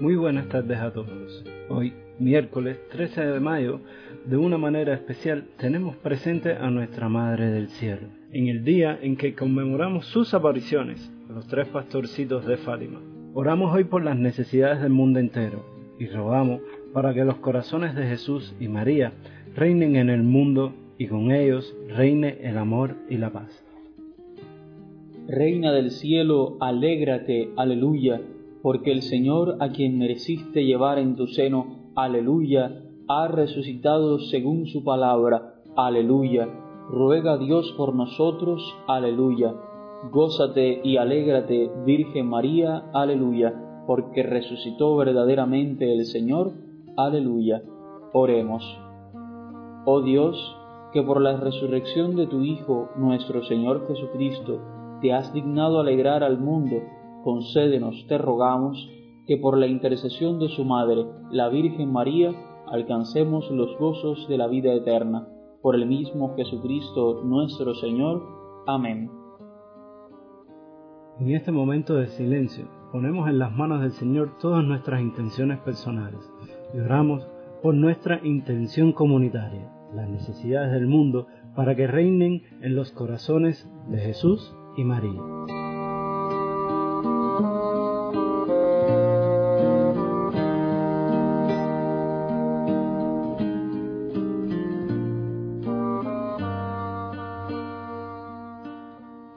Muy buenas tardes a todos. Hoy, miércoles 13 de mayo, de una manera especial tenemos presente a nuestra Madre del Cielo, en el día en que conmemoramos sus apariciones, los tres pastorcitos de Fátima. Oramos hoy por las necesidades del mundo entero y rogamos para que los corazones de Jesús y María reinen en el mundo y con ellos reine el amor y la paz. Reina del cielo, alégrate, aleluya porque el Señor a quien mereciste llevar en tu seno, aleluya, ha resucitado según su palabra, aleluya. Ruega a Dios por nosotros, aleluya. Gózate y alégrate, Virgen María, aleluya, porque resucitó verdaderamente el Señor, aleluya. Oremos. Oh Dios, que por la resurrección de tu Hijo, nuestro Señor Jesucristo, te has dignado alegrar al mundo, concédenos, te rogamos, que por la intercesión de su Madre, la Virgen María, alcancemos los gozos de la vida eterna. Por el mismo Jesucristo nuestro Señor. Amén. En este momento de silencio, ponemos en las manos del Señor todas nuestras intenciones personales y oramos por nuestra intención comunitaria, las necesidades del mundo, para que reinen en los corazones de Jesús y María.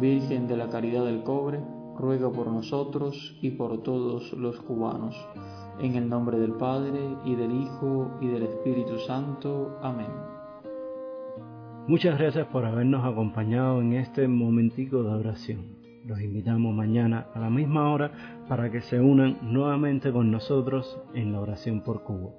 Virgen de la Caridad del Cobre, ruega por nosotros y por todos los cubanos. En el nombre del Padre, y del Hijo, y del Espíritu Santo. Amén. Muchas gracias por habernos acompañado en este momentico de oración. Los invitamos mañana a la misma hora para que se unan nuevamente con nosotros en la oración por Cuba.